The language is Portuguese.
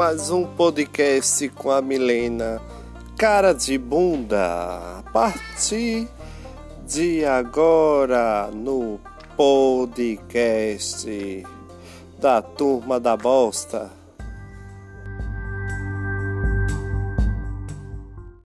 mais um podcast com a Milena. Cara de bunda, a partir de agora no podcast da Turma da Bosta.